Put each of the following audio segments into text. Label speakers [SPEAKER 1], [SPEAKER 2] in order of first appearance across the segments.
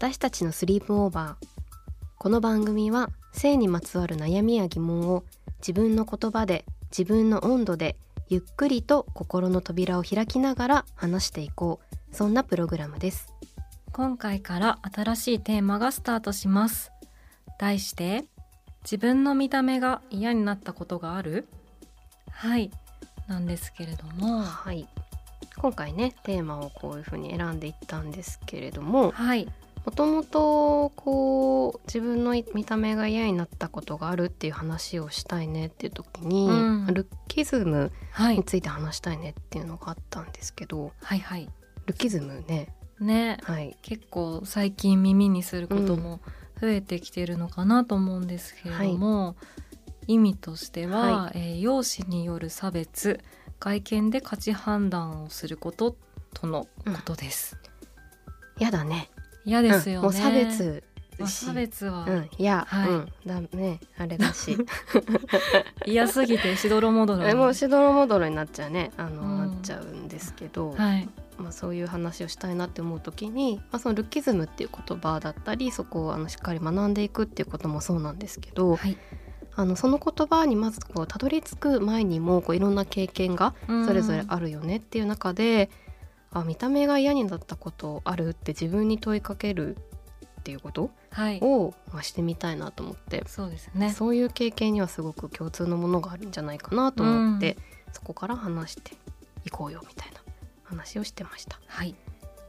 [SPEAKER 1] 私たちのスリープオーバー。この番組は性にまつわる悩みや疑問を自分の言葉で自分の温度でゆっくりと心の扉を開きながら話していこう。そんなプログラムです。
[SPEAKER 2] 今回から新しいテーマがスタートします。題して自分の見た目が嫌になったことがある？はい。なんですけれども。
[SPEAKER 1] はい。今回ねテーマをこういうふうに選んでいったんですけれども。
[SPEAKER 2] はい
[SPEAKER 1] もともとこう自分の見た目が嫌になったことがあるっていう話をしたいねっていう時に、
[SPEAKER 2] うん。
[SPEAKER 1] ルッキズム
[SPEAKER 2] はい
[SPEAKER 1] について話したいねっていうのがあったんですけど
[SPEAKER 2] はいはい。
[SPEAKER 1] ルッキズムね。
[SPEAKER 2] ね。
[SPEAKER 1] はい。
[SPEAKER 2] 結構最近耳にすることも増えてきてるのかなと思うんですけれども、意味としては、
[SPEAKER 1] は
[SPEAKER 2] えー容姿による差別外見で価値判断をすることとのことです。
[SPEAKER 1] やだね
[SPEAKER 2] 嫌ですよね、
[SPEAKER 1] うんもう差別
[SPEAKER 2] 差別は。
[SPEAKER 1] うんいや、
[SPEAKER 2] はい。
[SPEAKER 1] うんだねあれだし。
[SPEAKER 2] 嫌すぎてしどろもどろ
[SPEAKER 1] えもうしどろもどろになっちゃうね。あの、
[SPEAKER 2] うん。
[SPEAKER 1] なっちゃうんですけど、
[SPEAKER 2] はい。
[SPEAKER 1] まあ、そういう話をしたいなって思う時に、まあ、そのルッキズムっていう言葉だったりそこをあのしっかり学んでいくっていうこともそうなんですけど、
[SPEAKER 2] はい。
[SPEAKER 1] あのその言葉にまずこうたどり着く前にもこういろんな経験がそれぞれあるよねっていう中で、あ見た目が嫌になったことあるって自分に問いかけるっていうこと？
[SPEAKER 2] はい。
[SPEAKER 1] を、まあ、してみたいなと思って、
[SPEAKER 2] そうですね。
[SPEAKER 1] そういう経験にはすごく共通のものがあるんじゃないかなと思って、そこから話していこうよみたいな話をしてました。
[SPEAKER 2] はい。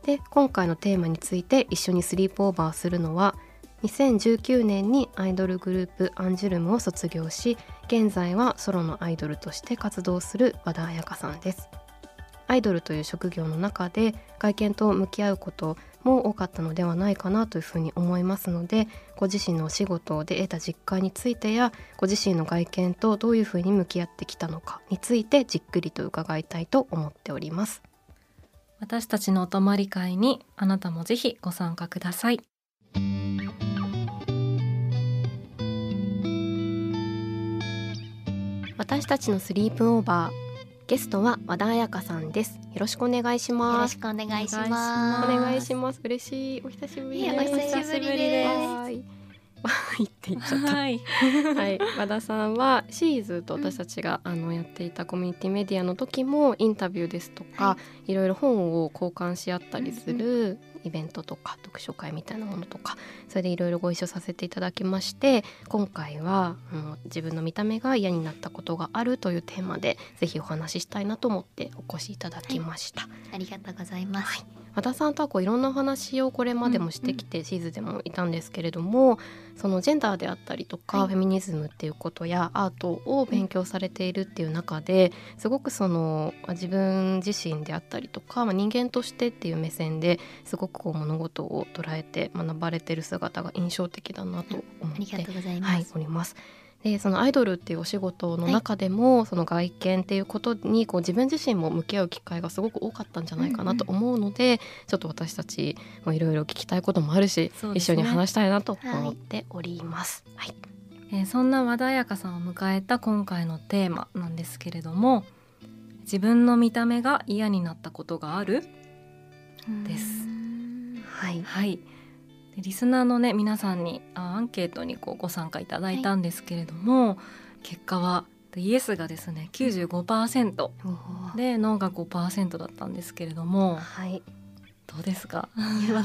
[SPEAKER 1] で今回のテーマについて一緒にスリープオーバーするのは2019年にアイドルグループアンジュルムを卒業し現在はソロのアイドルとして活動する和田彩香さんですアイドルという職業の中で外見と向き合うことも多かったのではないかなというふうに思いますのでご自身のお仕事で得た実感についてやご自身の外見とどういうふうに向き合ってきたのかについてじっくりと伺いたいと思っております。
[SPEAKER 2] 私たちのお泊まり会にあなたもぜひご参加ください。
[SPEAKER 1] 私たちのスリープオーバーゲストは和田彩香さんです。よろしくお願いし
[SPEAKER 3] よろ
[SPEAKER 1] ます
[SPEAKER 3] しくお願いします。
[SPEAKER 1] 願いします。嬉しい。お久しぶり
[SPEAKER 3] い
[SPEAKER 1] です。
[SPEAKER 3] やお久しぶりです。
[SPEAKER 1] わーい。って言っちゃった。
[SPEAKER 2] はい。
[SPEAKER 1] はい、和田さんはシーズと私たちが、あのやっていたコミュニティメディアの時もインタビューですとか、、
[SPEAKER 3] はい。
[SPEAKER 1] ろいろ本を交換し合ったりするイベントとか読書会みたいなものとかそれでいろいろご一緒させていただきまして今回は、うん、自分の見た目が嫌になったことがあるというテーマでぜひお話ししたいなと思ってお越しいただきました。
[SPEAKER 3] ありがとうございます。
[SPEAKER 1] 和田さんとはこういろんなお話をこれまでもしてきて、シーズでもいたんですけれどもそのジェンダーであったりとか、
[SPEAKER 3] はい
[SPEAKER 1] フェミニズムっていうことやアートを勉強されているっていう中ですごくそのまあ自分自身であったりとか、まあ、人間としてっていう目線ですごくこう物事を捉えて学ばれてる姿が印象的だなと思って
[SPEAKER 3] ありがとうござい
[SPEAKER 1] はい
[SPEAKER 3] ます。
[SPEAKER 1] おります。でそのアイドルっていうお仕事の中でも、その外見っていうことにこう自分自身も向き合う機会がすごく多かったんじゃないかなと思うので、ちょっと私たちもいろいろ聞きたいこともあるし、
[SPEAKER 2] ね。
[SPEAKER 1] 一緒に話したいなと思っております。はい、
[SPEAKER 2] えーそんな和田彩香さんを迎えた今回のテーマなんですけれども自分の見た目が嫌になったことがある？です。
[SPEAKER 1] はい、
[SPEAKER 2] はいでリスナーのね皆さんにあアンケートにこうご参加いただいたんですけれども、結果はイエスがですね95%
[SPEAKER 1] おー。
[SPEAKER 2] でノーが5%だったんですけれども
[SPEAKER 1] はい、
[SPEAKER 2] どうですか？
[SPEAKER 3] いや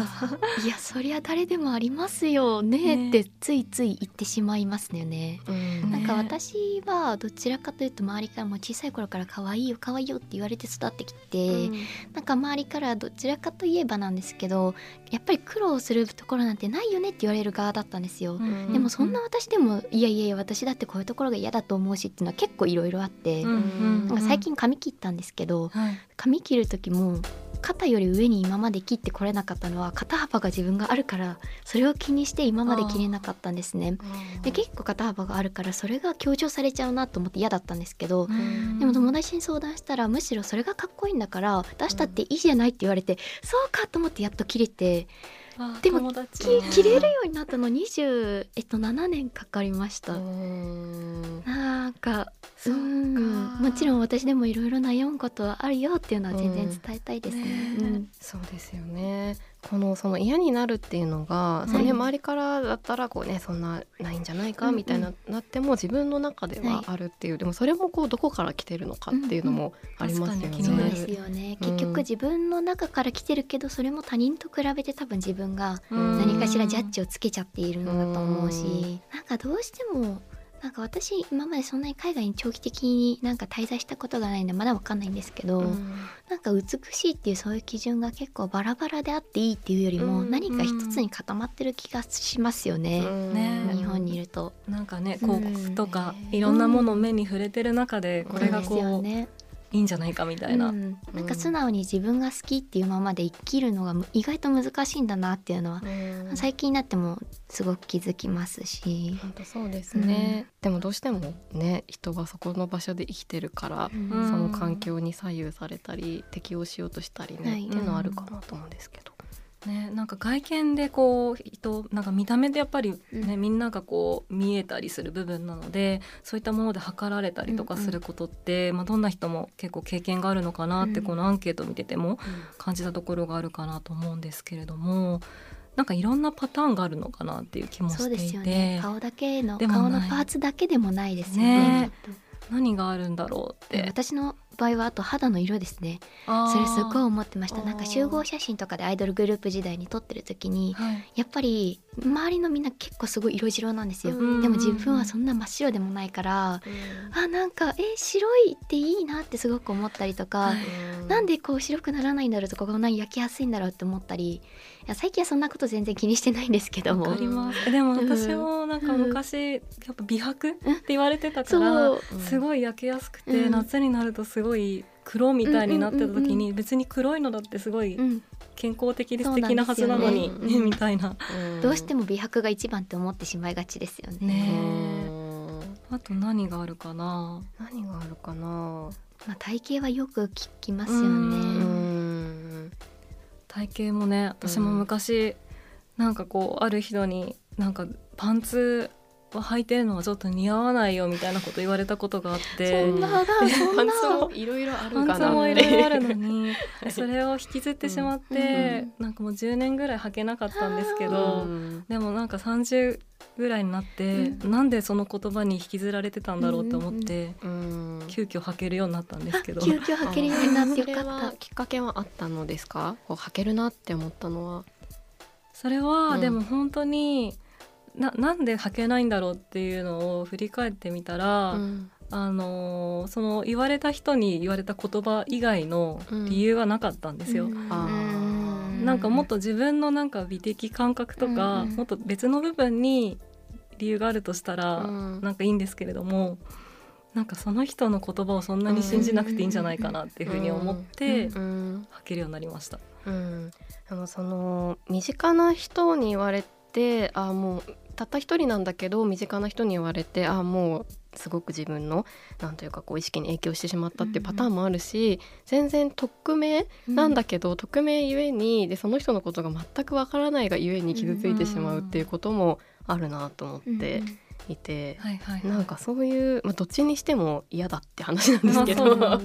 [SPEAKER 3] いやそりゃ誰でもありますよ。ねってついつい言ってしまいますよね。
[SPEAKER 1] うん。
[SPEAKER 3] なんか私はどちらかというと周りからも小さい頃から可愛いよ可愛いよって言われて育ってきて、なんか周りからどちらかといえばなんですけどやっぱり苦労するところなんてないよねって言われる側だったんですよ。
[SPEAKER 2] うん
[SPEAKER 3] でもそんな私でもいやいやいや私だってこういうところが嫌だと思うしっていうのは結構いろいろあって、
[SPEAKER 2] うんうん。
[SPEAKER 3] なんか最近髪切ったんですけど
[SPEAKER 2] はい。
[SPEAKER 3] 髪切る時も肩より上に今まで切ってこれなかったのは肩幅が自分があるからそれを気にして今まで切れなかったんですね。で結構肩幅があるからそれが強調されちゃうなと思って嫌だったんですけど、
[SPEAKER 2] うん
[SPEAKER 3] でも友達に相談したらむしろそれがかっこいいんだから出したっていいじゃないって言われて、そうかと思ってやっと切れて
[SPEAKER 2] あ
[SPEAKER 3] でも切れるようになったの20、えっと、7年かかりました。
[SPEAKER 1] うん。
[SPEAKER 3] なんか
[SPEAKER 1] そうか。
[SPEAKER 3] ん。もちろん私でもいろいろ悩むことはあるよっていうのは全然伝えたいですね。
[SPEAKER 2] うん。ね
[SPEAKER 3] うん。
[SPEAKER 1] そうですよねこのその嫌になるっていうのが、そのね、
[SPEAKER 3] はい
[SPEAKER 1] 周りからだったらこうねそんなないんじゃないか
[SPEAKER 3] うんうん。
[SPEAKER 1] みたいな、なっても自分の中ではあるっていう、でもそれもこうどこから来てるのかっていうのもありますよね。
[SPEAKER 2] うんうん
[SPEAKER 3] すよね。
[SPEAKER 1] うん。
[SPEAKER 3] 結局自分の中から来てるけどそれも他人と比べて多分自分が
[SPEAKER 1] うん。
[SPEAKER 3] 何かしらジャッジをつけちゃっているのだと思うし、
[SPEAKER 1] うん。
[SPEAKER 3] なんかどうしてもなんか私今までそんなに海外に長期的になんか滞在したことがないんでまだわかんないんですけど、
[SPEAKER 1] うん。
[SPEAKER 3] なんか美しいっていうそういう基準が結構バラバラであっていいっていうよりも
[SPEAKER 1] うん。
[SPEAKER 3] 何か一つに固まってる気がしますよね、
[SPEAKER 2] ね。
[SPEAKER 3] 日本にいると。
[SPEAKER 2] なんかね
[SPEAKER 3] うん。
[SPEAKER 2] 広告とか
[SPEAKER 1] ね
[SPEAKER 2] いろんなものを目に触れてる中でこれがこう
[SPEAKER 3] ね
[SPEAKER 2] いいんじゃないかみたいな、
[SPEAKER 3] うん、なんか素直に自分が好きっていうままで生きるのが意外と難しいんだなっていうのは、
[SPEAKER 1] うん。
[SPEAKER 3] 最近になってもすごく気づきますし、
[SPEAKER 1] 本当そうですね、でもどうしてもね人はそこの場所で生きてるから、その環境に左右されたり適応しようとしたりね、
[SPEAKER 3] はい。
[SPEAKER 1] っていうのはあるかなと思うんですけど。
[SPEAKER 2] ね、なんか外見でこう人なんか見た目でやっぱりね、
[SPEAKER 3] うん。
[SPEAKER 2] みんながこう見えたりする部分なのでそういったもので測られたりとかすることって、まあ、どんな人も結構経験があるのかなって、
[SPEAKER 3] うん。
[SPEAKER 2] このアンケート見てても感じたところがあるかなと思うんですけれどもなんかいろんなパターンがあるのかなっていう気もしていて、
[SPEAKER 3] よね。顔だけの顔のパーツだけでもないですよね
[SPEAKER 2] ね。何があるんだろうっ
[SPEAKER 3] で
[SPEAKER 2] て。
[SPEAKER 3] 私の場合はあと肌の色ですね。それすごい思ってました。なんか集合写真とかでアイドルグループ時代に撮ってる時に
[SPEAKER 2] はい。
[SPEAKER 3] やっぱり周りのみんな結構すごい色白なんですよ。
[SPEAKER 1] うん。
[SPEAKER 3] でも自分はそんな真っ白でもないからあなんかえ白いっていいなってすごく思ったりとか、
[SPEAKER 2] はい。
[SPEAKER 3] なんでこう白くならないんだろうとかこんなに焼きやすいんだろうって思ったり最近はそんなこと全然気にしてないんですけども。
[SPEAKER 2] わかります。でも私もなんか昔やっぱ美白って言われてたから、すごい焼けやすくて、
[SPEAKER 3] うん。
[SPEAKER 2] 夏になるとすごい黒みたいになってた時に、別に黒いのだってすごい
[SPEAKER 3] うん、
[SPEAKER 2] 健康的で素敵なはずなのに、
[SPEAKER 3] ね
[SPEAKER 2] みたいな。
[SPEAKER 3] どうしても美白が一番って思ってしまいがちですよね。
[SPEAKER 2] あと何があるかな？
[SPEAKER 1] 何があるかな？
[SPEAKER 3] まあ、体型はよく聞きますよ
[SPEAKER 2] う
[SPEAKER 3] ね。
[SPEAKER 1] うん
[SPEAKER 2] 体型もね私も昔、なんかこうある人になんかパンツを履いてるのはちょっと似合わないよみたいなこと言われたことがあって。
[SPEAKER 3] そんなだそんな。
[SPEAKER 1] パンツもいろいろある
[SPEAKER 2] パンツ
[SPEAKER 1] かな
[SPEAKER 2] もいろいろあるの
[SPEAKER 1] に。
[SPEAKER 2] に それを引きずってしまって、なんかもう10年ぐらい履けなかったんですけど、
[SPEAKER 1] うん。
[SPEAKER 2] でもなんか30ぐらいになって、なんでその言葉に引きずられてたんだろうって思って、
[SPEAKER 1] うん。
[SPEAKER 2] 急遽履けるようになったんですけど。
[SPEAKER 3] 急遽履けるようになってよかった。
[SPEAKER 1] は。きっかけはあったのですか？こう履けるなって思ったのは。
[SPEAKER 2] それは、
[SPEAKER 1] うん。
[SPEAKER 2] でも本当にななんで履けないんだろうっていうのを振り返ってみたら、
[SPEAKER 1] うん。
[SPEAKER 2] あのーその言われた人に言われた言葉以外の理由はなかったんですよ。
[SPEAKER 3] うん。
[SPEAKER 2] なんかもっと自分のなんか美的感覚とか、
[SPEAKER 3] うんうん。
[SPEAKER 2] もっと別の部分に理由があるとしたら、
[SPEAKER 1] うん。
[SPEAKER 2] なんかいいんですけれどもなんかその人の言葉をそんなに信じなくていいんじゃないかなっていうふうに思って、履けるようになりました。
[SPEAKER 1] うん、あのその身近な人に言われてあもうたった一人なんだけど身近な人に言われてあもうすごく自分のなんというかこう意識に影響してしまったっていうパターンもあるし、全然匿名なんだけど、匿名ゆえにでその人のことが全くわからないがゆえに傷ついてしまうっていうこともあるなと思っていて、なんかそういう、まあ、どっちにしても嫌だって話なんです
[SPEAKER 2] まあ
[SPEAKER 1] けど。
[SPEAKER 2] そうだ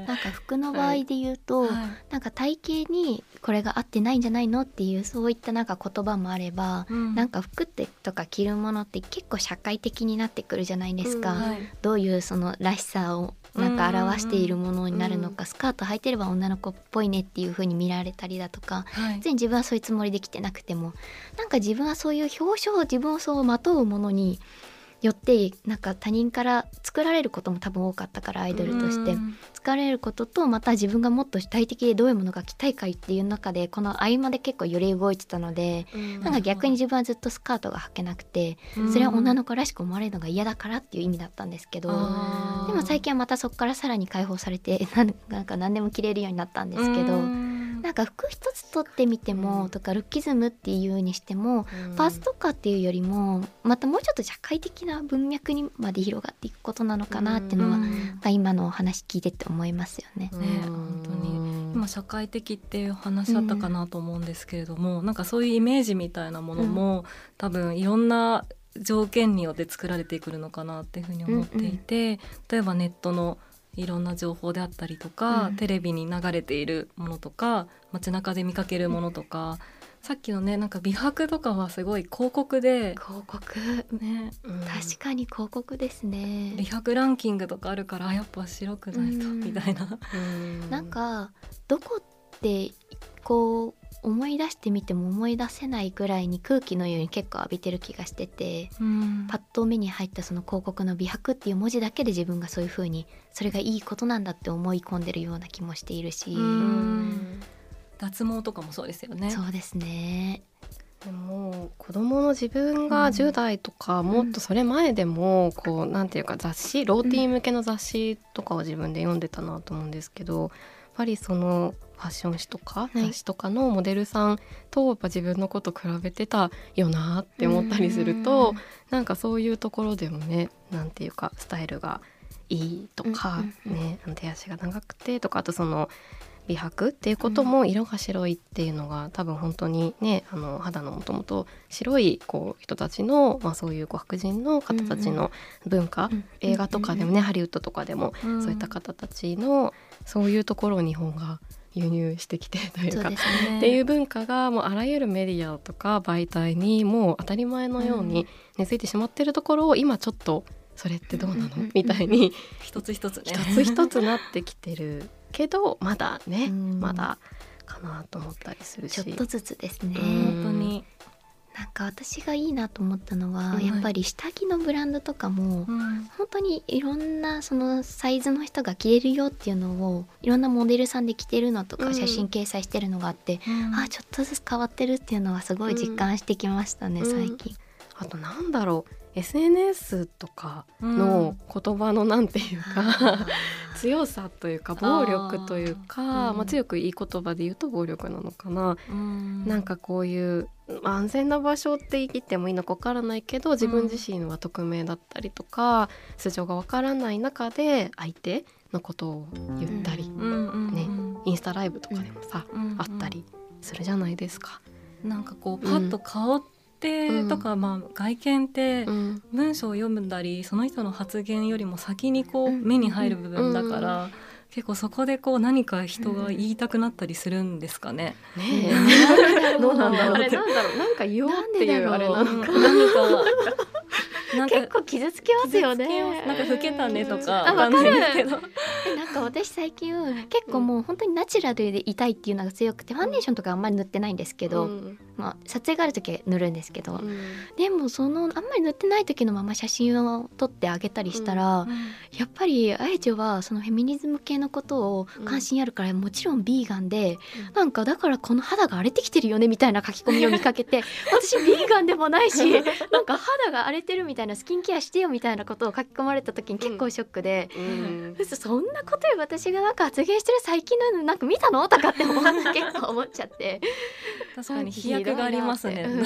[SPEAKER 2] ね
[SPEAKER 3] なんか服の場合で言うと、
[SPEAKER 2] はい。
[SPEAKER 3] なんか体型にこれが合ってないんじゃないのっていうそういったなんか言葉もあれば、
[SPEAKER 2] うん。
[SPEAKER 3] なんか服ってとか着るものって結構社会的になってくるじゃないですか、
[SPEAKER 1] うん
[SPEAKER 2] はい。
[SPEAKER 3] どういうそのらしさをなんか表しているものになるのか、スカート履いてれば女の子っぽいねっていう風に見られたりだとか
[SPEAKER 2] はい。
[SPEAKER 3] 別に自分はそういうつもりで来てなくてもなんか自分はそういう表彰自分をそうまとうものによってなんか他人から作られることも多分多かったからアイドルとして。
[SPEAKER 2] うん。
[SPEAKER 3] 作られることとまた自分がもっと主体的でどういうものが着たいかっていう中でこの合間で結構揺れ動いてたのでなんか逆に自分はずっとスカートが履けなくてそれは女の子らしく思われるのが嫌だからっていう意味だったんですけど。でも最近はまたそこからさらに解放されて なんか何でも着れるようになったんですけど
[SPEAKER 2] うん
[SPEAKER 3] なんか服一つ取ってみても、とかルッキズムっていうにしても、パーツとかっていうよりもまたもうちょっと社会的な文脈にまで広がっていくことなのかなっていうのは、
[SPEAKER 2] うん。
[SPEAKER 3] なんか今のお話聞いてて思いますよね。
[SPEAKER 2] ね本当に。今社会的っていう話あったかなと思うんですけれども、なんかそういうイメージみたいなものも、多分いろんな条件によって作られてくるのかなっていうふうに思っていて、例えばネットのいろんな情報であったりとか、
[SPEAKER 3] うん。
[SPEAKER 2] テレビに流れているものとか街中で見かけるものとか、さっきのねなんか美白とかはすごい広告で、
[SPEAKER 3] 広告。
[SPEAKER 2] ね、
[SPEAKER 3] 確かに広告ですね。
[SPEAKER 2] 美。白ランキングとかあるからあやっぱ白くないと、
[SPEAKER 3] うん。
[SPEAKER 2] みたいな。
[SPEAKER 3] なんかどこってこう思い出してみても思い出せないぐらいに空気のように結構浴びてる気がしてて。
[SPEAKER 2] うん
[SPEAKER 3] パッと目に入ったその広告の美白っていう文字だけで自分がそういう風にそれがいいことなんだって思い込んでるような気もしているし、
[SPEAKER 2] うん脱毛とかもそうですよね。
[SPEAKER 3] そうですね。
[SPEAKER 1] でも子供の自分が10代とか、もっとそれ前でもこうなんていうか雑誌ローティン向けの雑誌とかを自分で読んでたなと思うんですけどぱりそのファッション誌とか
[SPEAKER 3] い。
[SPEAKER 1] 雑誌とかのモデルさんとやっぱ自分のこと比べてたよなって思ったりすると、なんかそういうところでもねなんていうかスタイルがいいとか、ね手足が長くてとかあとその美白っていうことも色が白いっていうのが多分本当にねあの肌のもともと白いこう人たちの、まあ、そういうこう白人の方たちの文化、
[SPEAKER 3] うん。
[SPEAKER 1] 映画とかでもね、ハリウッドとかでも、
[SPEAKER 2] うん。
[SPEAKER 1] そういった方たちのそういうところを日本が輸入してきてというか
[SPEAKER 3] ね。
[SPEAKER 1] っていう文化がもうあらゆるメディアとか媒体にもう当たり前のように根付いてしまってるところを今ちょっとそれってどうなの？
[SPEAKER 3] うんうんうん。
[SPEAKER 1] みたいに
[SPEAKER 2] 一つ一つね。
[SPEAKER 1] 一つ一つなってきてるけどまだね
[SPEAKER 3] うん。
[SPEAKER 1] まだかなと思ったりするし。
[SPEAKER 3] ちょっとずつですね。
[SPEAKER 1] うん。
[SPEAKER 2] 本当に。
[SPEAKER 3] なんか私がいいなと思ったのは、
[SPEAKER 1] うん
[SPEAKER 3] やっぱり下着のブランドとかも、
[SPEAKER 2] うん。
[SPEAKER 3] 本当にいろんなそのサイズの人が着れるよっていうのをいろんなモデルさんで着てるのと
[SPEAKER 1] うん。
[SPEAKER 3] か写真掲載してるのがあって、あちょっとずつ変わってるっていうのはすごい実感してきましたね、
[SPEAKER 1] うん。
[SPEAKER 3] 最近。
[SPEAKER 1] あとなんだろう SNS とかの言葉のなんていうか、強さというか暴力というか
[SPEAKER 2] あー
[SPEAKER 1] まあ、強くいい言葉で言うと暴力なのかな、
[SPEAKER 2] うん。
[SPEAKER 1] なんかこういうまあ安全な場所って言ってもいいのかわからないけど自分自身は匿名だったりとか素性がわからない中で相手のことを言ったり、
[SPEAKER 3] うん。
[SPEAKER 2] うんうん
[SPEAKER 1] ねインスタライブとかでもさ、
[SPEAKER 2] うん
[SPEAKER 1] あったりするじゃないですか。
[SPEAKER 2] なんかこうパッと顔ってとか、まあ外見って
[SPEAKER 1] うん。
[SPEAKER 2] 文章を読んだりその人の発言よりも先にこう
[SPEAKER 3] うん。
[SPEAKER 2] 目に入る部分だから、結構そこでこう何か人が言いたくなったりするんですかね。
[SPEAKER 1] ねえ。
[SPEAKER 3] どうなんだろう
[SPEAKER 1] あれなんだろうなんか言おうっていうあれなのか
[SPEAKER 2] うん何か。なんか
[SPEAKER 3] 結構傷つきますよね。
[SPEAKER 2] なんか老けたねとか
[SPEAKER 3] あわかる。
[SPEAKER 2] な
[SPEAKER 3] んか私最近結構もう本当にナチュラルでいたいっていうのが強くてファンデーションとかあんまり塗ってないんですけど、
[SPEAKER 1] うん
[SPEAKER 3] まあ、撮影がある時は塗るんですけど、
[SPEAKER 1] うん。
[SPEAKER 3] でもそのあんまり塗ってない時のまま写真を撮ってあげたりしたら、やっぱりあやちはそのフェミニズム系のことを関心あるから、もちろんビーガンで、
[SPEAKER 1] うん。
[SPEAKER 3] なんかだからこの肌が荒れてきてるよねみたいな書き込みを見かけて 私ビーガンでもないしなんか肌が荒れてるみたいなスキンケアしてよみたいなことを書き込まれた時に結構ショックで。そんなことよ私がなんか発言してる最近のなんか見たのとかって思って結構思っちゃって。
[SPEAKER 2] 確かに 飛躍がありますね。
[SPEAKER 3] うん。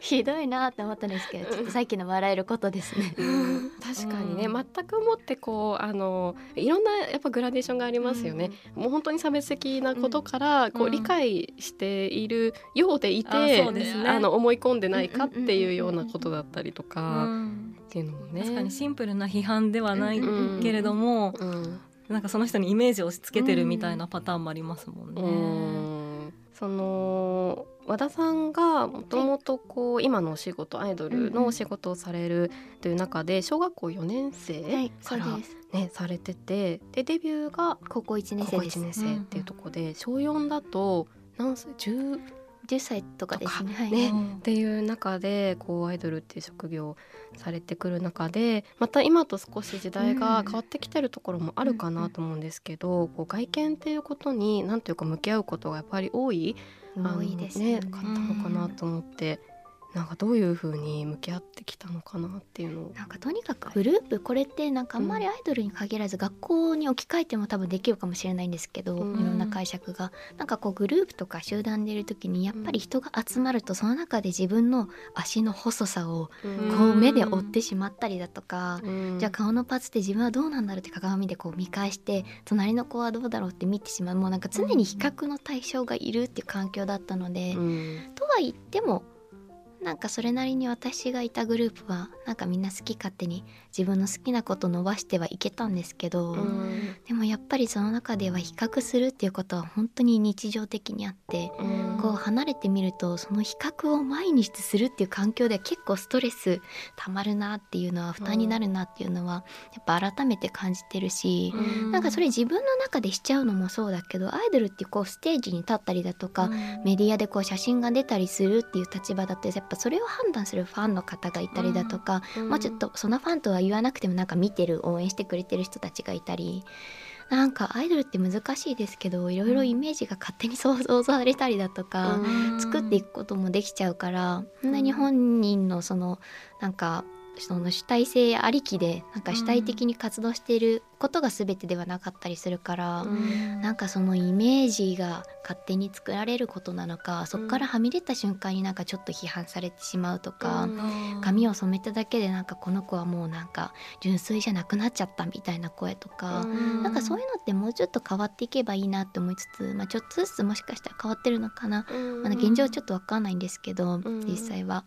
[SPEAKER 3] ひどいなって思ったんですけどちょっとさっきの笑えることですね。
[SPEAKER 1] うん。確かにね、
[SPEAKER 2] うん。
[SPEAKER 1] 全くもってこうあのいろんなやっぱグラデーションがありますよね、もう本当に差別的なことから、こ
[SPEAKER 2] う
[SPEAKER 1] うん理解しているようでいて、
[SPEAKER 2] あそうですね。
[SPEAKER 1] あの思い込んでないかっていうようなことだったりと
[SPEAKER 2] う
[SPEAKER 1] か
[SPEAKER 2] ん。
[SPEAKER 1] っていうのもね。
[SPEAKER 2] 確かにシンプルな批判ではない
[SPEAKER 1] うん。
[SPEAKER 2] けれども、
[SPEAKER 1] うん。
[SPEAKER 2] なんかその人にイメージを押し付けてるみたいなパターンもありますもんね。
[SPEAKER 1] うん。その和田さんがもともとこう今のお仕事アイドルのお仕事をされるという中で小学校4年生からねされててでデビューが
[SPEAKER 3] 高校1年生
[SPEAKER 1] です。高校1年生っていうところで小4だと何歳？10
[SPEAKER 3] 10歳とかですね。
[SPEAKER 1] ね、っていう中でこうアイドルっていう職業されてくる中でまた今と少し時代が変わってきてるところもあるかなと思うんですけど、こう外見っていうことに何というか向き合うことがやっぱり多い
[SPEAKER 3] 多いですね
[SPEAKER 1] ねかったのかなと思って。なんかどういうふうに向き合ってきたのかなっていうのを。
[SPEAKER 3] なんかとにかくグループこれってなんかあんまりアイドルに限らず学校に置き換えても多分できるかもしれないんですけど、うん、いろんな解釈がなんかこうグループとか集団でいる時にやっぱり人が集まるとその中で自分の足の細さをこう目で追ってしまったりだとか、うん、じゃあ顔のパーツって自分はどうなんだろうって鏡でこう見返して隣の子はどうだろうって見てしまうもうなんか常に比較の対象がいるっていう環境だったので、うん、とは言ってもなんかそれなりに私がいたグループはなんかみんな好き勝手に自分の好きなこと伸ばしてはいけたんですけど、でもやっぱりその中では比較するっていうことは本当に日常的にあって、こう離れてみるとその比較を毎日するっていう環境では結構ストレスたまるなっていうのは負担になるなっていうのはやっぱ改めて感じてるし、なんかそれ自分の中でしちゃうのもそうだけどアイドルってこうステージに立ったりだとか、メディアでこう写真が出たりするっていう立場だとやっぱぱそれを判断するファンの方がいたりだとか、うん、もうちょっとそのファンとは言わなくてもなんか見てる応援してくれてる人たちがいたりなんかアイドルって難しいですけどいろいろイメージが勝手に想像されたりだとか、作っていくこともできちゃうからそん。なに本人のそのなんかその主体性ありきでなんか主体的に活動していることが全てではなかったりするから、うん、なんかそのイメージが勝手に作られることなのかそこからはみ出た瞬間になんかちょっと批判されてしまうとか、うん、髪を染めただけでなんかこの子はもうなんか純粋じゃなくなっちゃったみたいな声とか、うん、なんかそういうのってもうちょっと変わっていけばいいなって思いつつ、まあ、ちょっとずつもしかしたら変わってるのかな、まだ現状ちょっと分かんないんですけど、実際は、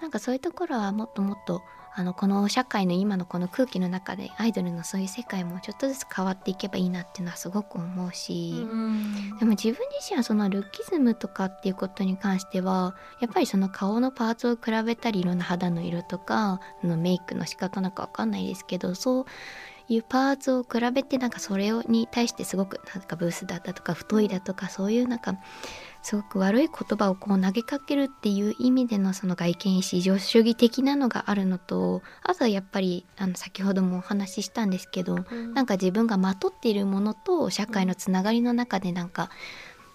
[SPEAKER 3] なんかそういうところはもっともっとあのこの社会の今のこの空気の中でアイドルのそういう世界もちょっとずつ変わっていけばいいなっていうのはすごく思うし、うん、でも自分自身はそのルッキズムとかっていうことに関してはやっぱりその顔のパーツを比べたりいろんな肌の色とかのメイクの仕方なんか分かんないですけどそういうパーツを比べてなんかそれに対してすごくなんかブースだったとか太いだとかそういうなんかすごく悪い言葉をこう投げかけるっていう意味でのその外見至上主義的なのがあるのとあとはやっぱりあの先ほどもお話ししたんですけど、うん、なんか自分がまとっているものと社会のつながりの中でなんか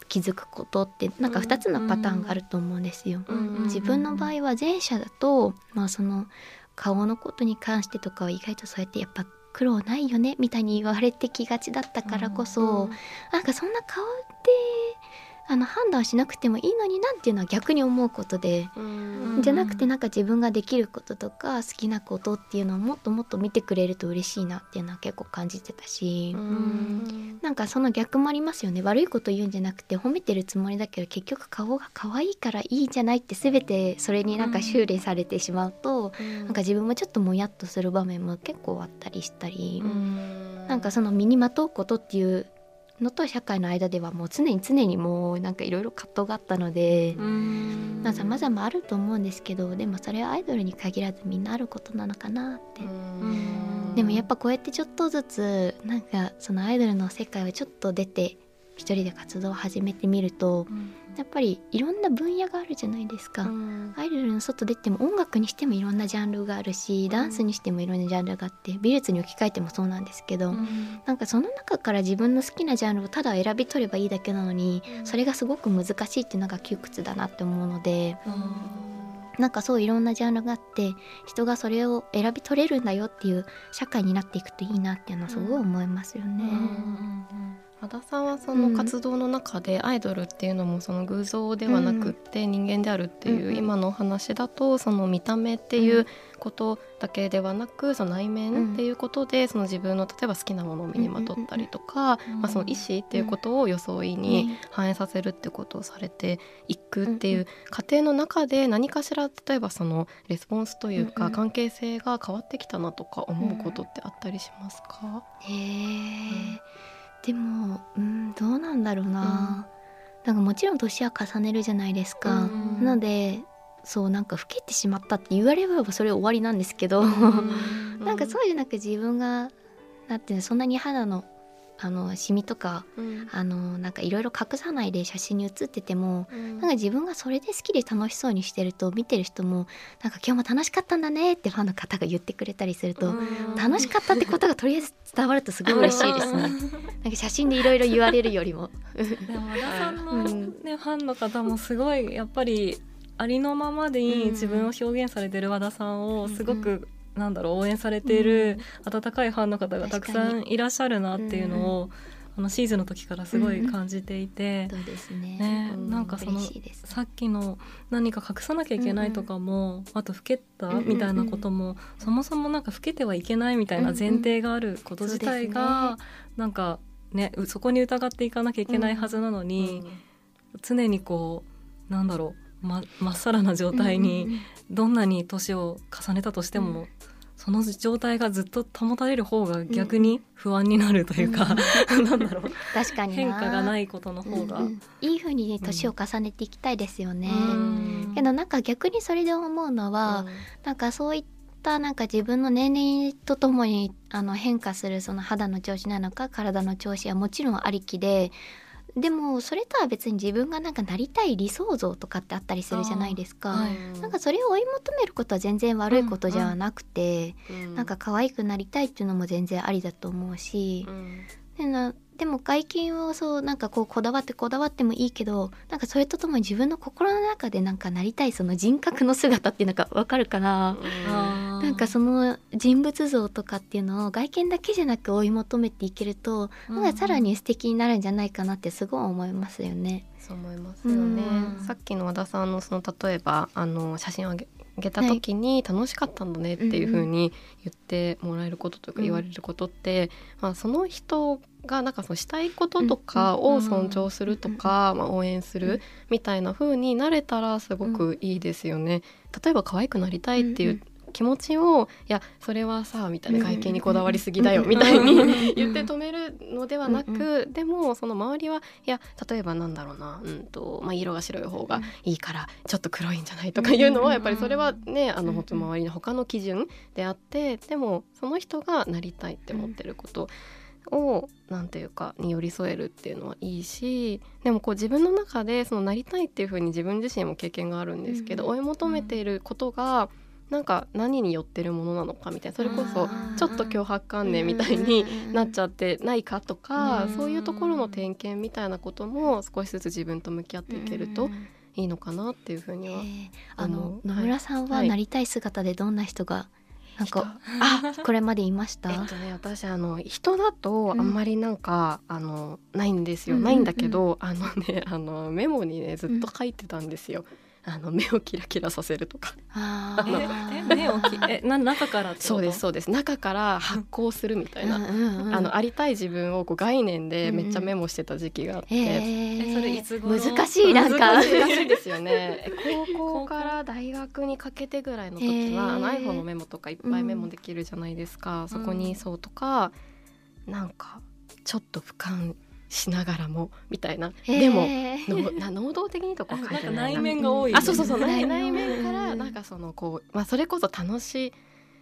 [SPEAKER 3] 気づくことってなんか2つのパターンがあると思うんですよ。自分の場合は前者だと、まあ、その顔のことに関してとかは意外とそうやってやっぱ苦労ないよねみたいに言われてきがちだったからこそ、うんうん、なんかそんな顔ってあの判断しなくてもいいのになっていうのは逆に思うことで。じゃなくてなんか自分ができることとか好きなことっていうのをもっともっと見てくれると嬉しいなっていうのは結構感じてたし。ん。なんかその逆もありますよね。悪いこと言うんじゃなくて褒めてるつもりだけど結局顔が可愛いからいいんじゃないって全てそれになんか修練されてしまうとなんか自分もちょっともやっとする場面も結構あったりしたり。なんかその身にまとうことっていうのと社会の間ではもう常に常にもうなんかいろいろ葛藤があったのでさまざまあると思うんですけどでもそれはアイドルに限らずみんなあることなのかなって。でもやっぱこうやってちょっとずつなんかそのアイドルの世界をちょっと出て一人で活動を始めてみると、うんやっぱりいろんな分野があるじゃないですか、うん、アイドルの外出ても音楽にしてもいろんなジャンルがあるしダンスにしてもいろんなジャンルがあって美術に置き換えてもそうなんですけど、うん、なんかその中から自分の好きなジャンルをただ選び取ればいいだけなのに、うん、それがすごく難しいっていうのが窮屈だなって思うので。なんかそういろんなジャンルがあって人がそれを選び取れるんだよっていう社会になっていくといいなっていうのはすごい思いますよね。
[SPEAKER 1] 和田さんはその活動の中でアイドルっていうのもその偶像ではなくって人間であるっていう今のお話だとその見た目っていうことだけではなくその内面っていうことでその自分の例えば好きなものを身にまとったりとか、まあ、その意思っていうことを装いに反映させるってことをされていくっていう過程の中で何かしら例えばそのレスポンスというか関係性が変わってきたなとか思うことってあったりしますか、
[SPEAKER 3] へーでもうんどうなんだろうな、なんかもちろん年は重ねるじゃないですか。
[SPEAKER 1] うん。
[SPEAKER 3] なのでそうなんか老けてしまったって言われればそれ終わりなんですけど、なんかそうじゃなく自分がなんていうのそんなに肌のあのシミとか
[SPEAKER 1] うん。
[SPEAKER 3] あのなんかいろいろ隠さないで写真に写ってても
[SPEAKER 1] うん。
[SPEAKER 3] なんか自分がそれで好きで楽しそうにしてると見てる人もなんか今日も楽しかったんだねってファンの方が言ってくれたりすると、
[SPEAKER 1] うん。
[SPEAKER 3] 楽しかったってことがとりあえず伝わるとすごい嬉しいですね。なんか写真でいろいろ言われるよりも。
[SPEAKER 2] でも和田さんの、
[SPEAKER 3] うん。
[SPEAKER 2] ねファンの方もすごいやっぱりありのままでいい自分を表現されてる和田さんをすごく、なんだろう応援されている温かいファンの方がたくさんいらっしゃるなっていうのを、あのシーズンの時からすごい感じていて、
[SPEAKER 3] そうですね。
[SPEAKER 2] ね
[SPEAKER 1] うん
[SPEAKER 2] なんかその
[SPEAKER 3] 嬉しいです。
[SPEAKER 2] さっきの何か隠さなきゃいけないとかも、あと老けた
[SPEAKER 3] うんうん
[SPEAKER 2] みたいなことも、そもそもなんか老けてはいけないみたいな前提があること自体が、なんかねうそこに疑っていかなきゃいけないはずなのに、常にこうなんだろうままっさらな状態にどんなに年を重ねたとしても、
[SPEAKER 3] うん。
[SPEAKER 2] その状態がずっと保たれる方が逆に不安になるというか、なんだろう。
[SPEAKER 3] 確かにな。
[SPEAKER 2] 変化がないことの方が。
[SPEAKER 3] うんうん。いい風に年を重ねていきたいですよね。
[SPEAKER 2] うん。
[SPEAKER 3] けどなんか逆にそれで思うのは、なんかそういったなんか自分の年齢とともにあの変化するその肌の調子なのか体の調子はもちろんありきででもそれとは別に自分がなんかなりたい理想像とかってあったりするじゃないですか。
[SPEAKER 2] はい。
[SPEAKER 3] なんかそれを追い求めることは全然悪いことじゃなくて、なんか可愛くなりたいっていうのも全然ありだと思うし、でなでも外見をそうなんかこうこだわってこだわってもいいけどなんかそれとともに自分の心の中でなんかなりたいその人格の姿っていうのがわかるかな、
[SPEAKER 2] あー
[SPEAKER 3] なんかその人物像とかっていうのを外見だけじゃなく追い求めていけると、
[SPEAKER 2] うん。
[SPEAKER 3] なんかさらに素敵になるんじゃないかなってすごい思いますよね。
[SPEAKER 1] そう思いますよね、
[SPEAKER 2] うん。
[SPEAKER 1] さっきの和田さんのその例えばあの写真をあげた時に楽しかったんだねっていう風に言ってもらえることとか
[SPEAKER 3] うん
[SPEAKER 1] 言われることって、まあ、その人がなんかそのしたいこととかを尊重するとか、まあ、応援するみたいな風になれたらすごくいいですよね。例えば可愛くなりたいっていう気持ちをいやそれはさみたいな外見にこだわりすぎだよみたいに言って止めるのではなく、でもその周りはいや例えばなんだろうな、うんとまあ、色が白い方がいいからちょっと黒いんじゃないとかいうのはやっぱりそれはねあの本当周りの他の基準であってでもその人がなりたいって思ってることをなんていうかに寄り添えるっていうのはいいしでもこう自分の中でそのなりたいっていうふうに自分自身も経験があるんですけど、
[SPEAKER 3] うん。
[SPEAKER 1] 追い求めていることがなんか何に寄ってるものなのかみたいなそれこそちょっと脅迫観念みたいになっちゃってないかとか、
[SPEAKER 2] うん
[SPEAKER 1] そういうところの点検みたいなことも少しずつ自分と向き合っていけるといいのかなっていうふうには。
[SPEAKER 3] えーあの野村さんは
[SPEAKER 1] はい。
[SPEAKER 3] なりたい姿でどんな人がなんか、あこれまでいました、
[SPEAKER 1] えっとね、私あの人だとあんまりなんか、あのないんですよ、
[SPEAKER 3] うん。
[SPEAKER 1] ないんだけどあのねあのメモにねずっと書いてたんですよ。あの目をキラキラさせるとか。
[SPEAKER 3] あ
[SPEAKER 2] え目をきえな中から
[SPEAKER 1] そうですそうです。中から発光するみたいな、あのありたい自分をこう概念でめっちゃメモしてた時期があって、
[SPEAKER 3] え
[SPEAKER 2] えそれいつ頃？
[SPEAKER 3] 難しいなんか。
[SPEAKER 1] 難しいですよね。高校から大学にかけてぐらいの時はあの iPhone のメモとかいっぱいメモできるじゃないですか、そこにそうとかなんかちょっと俯瞰しながらもみたいな、でも能動的にとか書いてないな。
[SPEAKER 2] 内面が多い、
[SPEAKER 1] あそうそうそう。内
[SPEAKER 3] 内面
[SPEAKER 1] から
[SPEAKER 3] うん
[SPEAKER 1] なんかそのこう、まあ、それこそ楽しい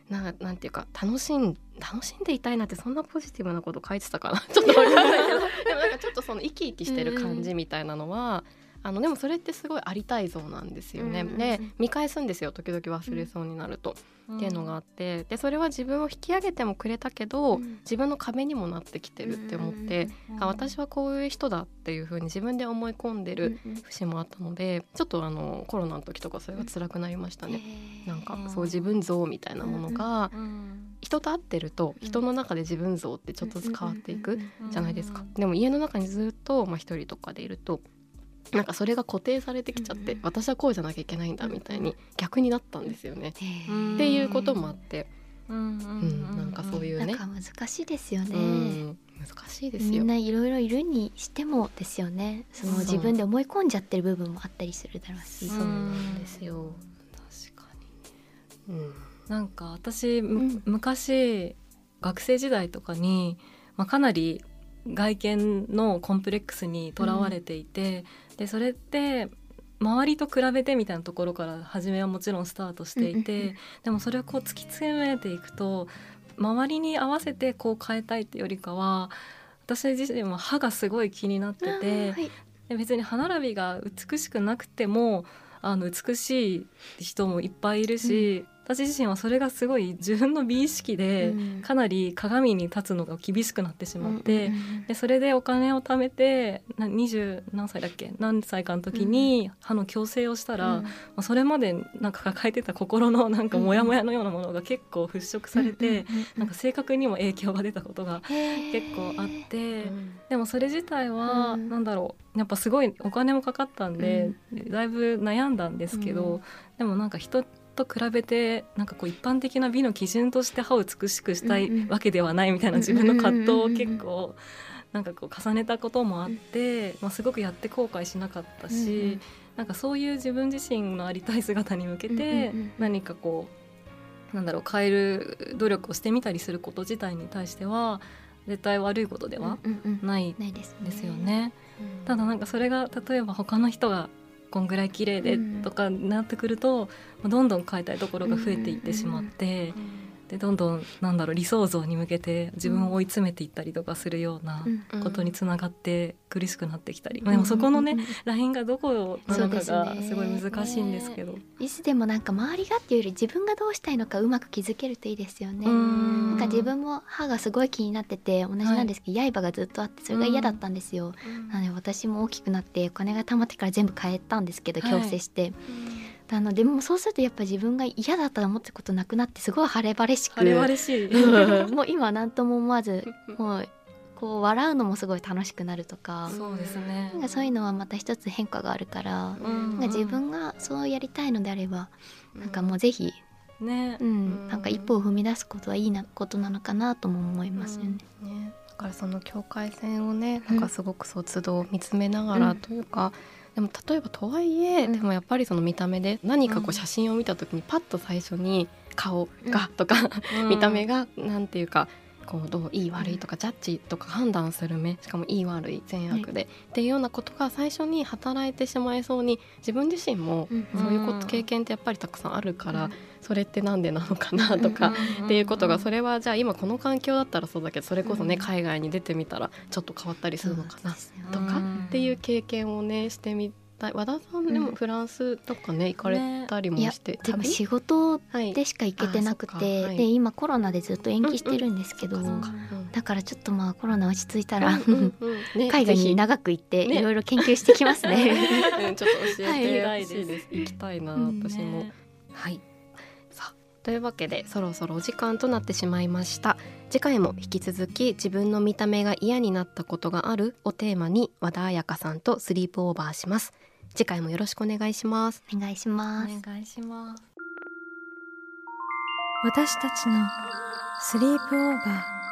[SPEAKER 1] ななんていうか楽しん楽しんでいたいなってそんなポジティブなこと書いてたかな。ちょっとわかんないけど。でもなんかちょっとその生き生きしてる感じみたいなのは、あのでもそれってすごいありたい像なんですよね。
[SPEAKER 3] うんうんうん。
[SPEAKER 1] で見返すんですよ。時々忘れそうになると、っていうのがあって。でそれは自分を引き上げてもくれたけど、
[SPEAKER 3] うん。
[SPEAKER 1] 自分の壁にもなってきてるって思って、あ私はこういう人だっていう風に自分で思い込んでる節もあったのでちょっとあのコロナの時とかそれが辛くなりましたね。なんかそう自分像みたいなものが
[SPEAKER 2] うん
[SPEAKER 1] 人と会ってると人の中で自分像ってちょっとずつ変わっていくじゃないですか。
[SPEAKER 2] うん。
[SPEAKER 1] でも家の中にずっとまあ一人とかでいるとなんかそれが固定されてきちゃって
[SPEAKER 3] うん
[SPEAKER 1] 私はこうじゃなきゃいけないんだみたいに逆になったんですよね。
[SPEAKER 2] うん
[SPEAKER 1] っていうこともあって、
[SPEAKER 2] うんうん
[SPEAKER 1] うん、なんかそういうね。
[SPEAKER 3] なんか難しいですよね、
[SPEAKER 1] うん難しいですよ。
[SPEAKER 3] みんないろいろいるにしてもですよね。その自分で思い込んじゃってる部分もあったりするだろうし、
[SPEAKER 1] そう。なんですよ。
[SPEAKER 2] 確かに。
[SPEAKER 1] うん。
[SPEAKER 2] なんか私、昔学生時代とかに、まあ、かなり外見のコンプレックスにとらわれていて、でそれって周りと比べてみたいなところから初めはもちろんスタートしていて、でもそれをこう突き詰めていくと周りに合わせてこう変えたいっていうよりかは私自身は歯がすごい気になってて、
[SPEAKER 3] はい。
[SPEAKER 2] で別に歯並びが美しくなくてもあの美しい人もいっぱいいるし、私自身はそれがすごい自分の美意識で、
[SPEAKER 3] うん。
[SPEAKER 2] かなり鏡に立つのが厳しくなってしまって、でそれでお金を貯めてな20何歳だっけ？何歳かの時に歯の矯正をしたら、まあ、それまでなんか抱えてた心のなんかモヤモヤのようなものが結構払拭されて、なんか性格にも影響が出たことが結構あって。でもそれ自体は、
[SPEAKER 3] うん。
[SPEAKER 2] なんだろうやっぱすごいお金もかかったんで、だいぶ悩んだんですけど、
[SPEAKER 3] うん。
[SPEAKER 2] でもなんか人と比べてなんかこう一般的な美の基準として歯を美しくしたいわけではないみたいな自分の葛藤を結構なんかこう重ねたこともあって、まあ、すごくやって後悔しなかったし、なんかそういう自分自身のありたい姿に向けて何かこうなんだろう変える努力をしてみたりすること自体に対しては絶対悪いことではない
[SPEAKER 3] です
[SPEAKER 2] よね。
[SPEAKER 3] うん
[SPEAKER 2] ただなんかそれが例えば他の人がこんぐらい綺麗で
[SPEAKER 3] うん。
[SPEAKER 2] とかなってくると、まあどんどん変えたいところが増えていってしまって、でどんどんなんだろう理想像に向けて自分を追い詰めていったりとかするような
[SPEAKER 3] うん。
[SPEAKER 2] ことにつながって苦しくなってきたり、まあでもそこのね
[SPEAKER 3] うんうんうん
[SPEAKER 2] ラインがどこなのかが
[SPEAKER 3] す
[SPEAKER 2] ごい難しいんですけど。
[SPEAKER 3] いつでもなんか周りがっていうより自分がどうしたいのかうまく気づけるといいですよね。
[SPEAKER 2] うん。
[SPEAKER 3] なんか自分も歯がすごい気になってて同じなんですけど、刃がずっとあってそれが嫌だったんですよ。なので私も大きくなってお金が貯まってから全部変えたんですけど
[SPEAKER 2] はい。
[SPEAKER 3] 矯正して、あのでもそうするとやっぱ自分が嫌だったと思ったことなくなってすごい晴れ晴れしく
[SPEAKER 2] 晴れ晴れしい。
[SPEAKER 3] うんもう今は何とも思わず もうこう笑うのもすごい楽しくなるとか
[SPEAKER 2] そうですね。
[SPEAKER 3] なんかそういうのはまた一つ変化があるから、
[SPEAKER 2] うん。
[SPEAKER 3] なんか自分がそうやりたいのであれば、なんかもうぜひ、
[SPEAKER 2] ね。
[SPEAKER 3] うん
[SPEAKER 1] うん。
[SPEAKER 3] なんか一歩を踏み出すことはいいなことなのかなとも思いますよね。
[SPEAKER 1] ね、だからその境界線をねなんかすごくそう都度見つめながらというか、でも例えばとはいえ、
[SPEAKER 3] うん。
[SPEAKER 1] でもやっぱりその見た目で何かこ
[SPEAKER 2] う
[SPEAKER 1] うん。写真を見た時にパッと最初に顔がとか、
[SPEAKER 2] うん。
[SPEAKER 1] 見た目がなんていうかこうどういい悪いとかジャッジとか判断する目しかもいい悪い善悪で、っていうようなことが最初に働いてしまいそうに自分自身も
[SPEAKER 3] うん
[SPEAKER 1] そういうこ
[SPEAKER 2] うん
[SPEAKER 1] と経験ってやっぱりたくさんあるから、それってなんでなのかなとか、
[SPEAKER 2] うん
[SPEAKER 1] っていうことがそれはじゃあ今この環境だったらそうだけどそれこそね、
[SPEAKER 3] うん。
[SPEAKER 1] 海外に出てみたらちょっと変わったりするのかなとか
[SPEAKER 2] うん。
[SPEAKER 1] っていう経験をねしてみたい和田さんでも
[SPEAKER 3] うん
[SPEAKER 1] フランスとかね行かれたりもして、
[SPEAKER 3] でも
[SPEAKER 1] 旅？
[SPEAKER 3] 仕事
[SPEAKER 1] はい。
[SPEAKER 3] でしか行けてなくて、
[SPEAKER 1] あそっかはい。
[SPEAKER 3] で今コロナでずっと延期してるんですけど、
[SPEAKER 1] そっか
[SPEAKER 3] だからちょっとまあコロナ落ち着いたら、海外に長く行って
[SPEAKER 1] ね。
[SPEAKER 3] いろいろ研究してきますね。
[SPEAKER 1] う んちょっと教えて
[SPEAKER 2] はい
[SPEAKER 1] ほしいです。行きたいな、
[SPEAKER 3] うん
[SPEAKER 1] 私も。
[SPEAKER 2] ね。
[SPEAKER 1] はい。さあというわけでそろそろお時間となってしまいました。次回も引き続き自分の見た目が嫌になったことがあるをテーマに和田彩香さんとスリープオーバーします。次回もよろしくお願いします。
[SPEAKER 3] お願いします。
[SPEAKER 2] お願いします。
[SPEAKER 4] 私たちのスリープオーバー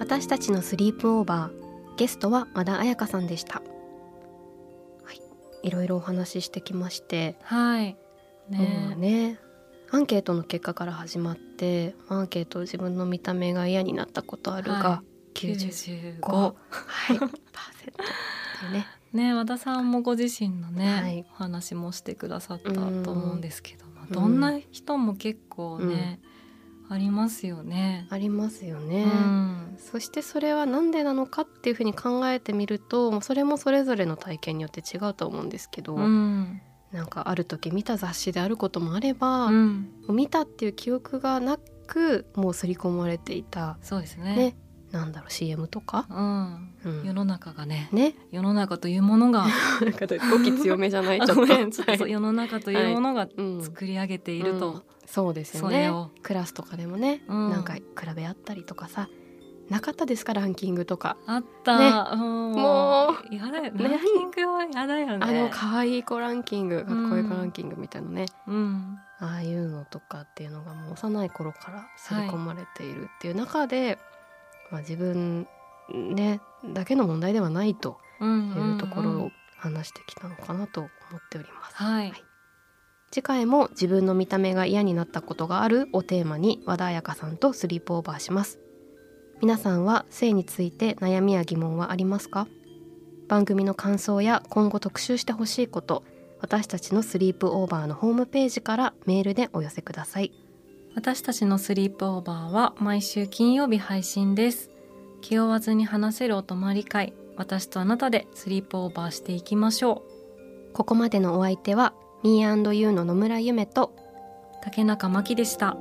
[SPEAKER 1] 私たちのスリープオーバーゲストは和田彩香さんでした。はい、いろいろお話ししてきまして、
[SPEAKER 2] はい。
[SPEAKER 1] も
[SPEAKER 2] ね
[SPEAKER 1] うねアンケートの結果から始まってアンケート自分の見た目が嫌になったことあるが、
[SPEAKER 2] は
[SPEAKER 1] 95
[SPEAKER 2] 95
[SPEAKER 1] はい、パーセントっていうね。
[SPEAKER 2] ね和田さんもご自身のね、
[SPEAKER 1] はい。
[SPEAKER 2] お話もしてくださった
[SPEAKER 1] うん
[SPEAKER 2] と思うんですけど、どんな人も結構ね、ありますよね。
[SPEAKER 1] ありますよ
[SPEAKER 2] う
[SPEAKER 1] ね。
[SPEAKER 2] ん、
[SPEAKER 1] そしてそれは何でなのかっていうふうに考えてみるとそれもそれぞれの体験によって違うと思うんですけど、
[SPEAKER 2] うん、
[SPEAKER 1] なんかある時見た雑誌であることもあれば、
[SPEAKER 2] うん、
[SPEAKER 1] 見たっていう記憶がなくもう刷り込まれていた、
[SPEAKER 2] そうですね。
[SPEAKER 1] ねなんだろう CM とか、
[SPEAKER 2] うん、
[SPEAKER 1] うん。
[SPEAKER 2] 世の中がね、
[SPEAKER 1] ね。
[SPEAKER 2] 世の中というものが、
[SPEAKER 1] なんか語気強めじゃない
[SPEAKER 2] あ
[SPEAKER 1] ちょっと
[SPEAKER 2] 世の中というものが
[SPEAKER 1] うん。
[SPEAKER 2] 作り上げている
[SPEAKER 1] うん。
[SPEAKER 2] と、
[SPEAKER 1] そうですよね。クラスとかでもね、
[SPEAKER 2] うん。
[SPEAKER 1] なんか比べ合ったりとかさなかったですかランキングとか、
[SPEAKER 2] あった、うん。
[SPEAKER 1] も
[SPEAKER 2] うやだよ、
[SPEAKER 1] ね
[SPEAKER 2] ランキングはやだよね。
[SPEAKER 1] あの可愛い子ランキングかっこいい子ランキングみたいなね、
[SPEAKER 2] うん、
[SPEAKER 1] ああいうのとかっていうのがもう幼い頃から刷り込まれているっていう中で、まあ、自分ねだけの問題ではないと
[SPEAKER 2] うん、
[SPEAKER 1] いうところを、
[SPEAKER 2] うん
[SPEAKER 1] 話してきたのかなと思っております。
[SPEAKER 2] はい、
[SPEAKER 1] 次回も自分の見た目が嫌になったことがあるをテーマに和田彩香さんとスリープオーバーします皆さんは性について悩みや疑問はありますか？番組の感想や今後特集してほしいこと私たちのスリープオーバーのホームページからメールでお寄せください。
[SPEAKER 2] 私たちのスリープオーバーは毎週金曜日配信です。気負わずに話せるお泊まり会私とあなたでスリープオーバーしていきましょ
[SPEAKER 1] ここまでのお相手は Me&You の野村ゆめと
[SPEAKER 2] う竹中真希でした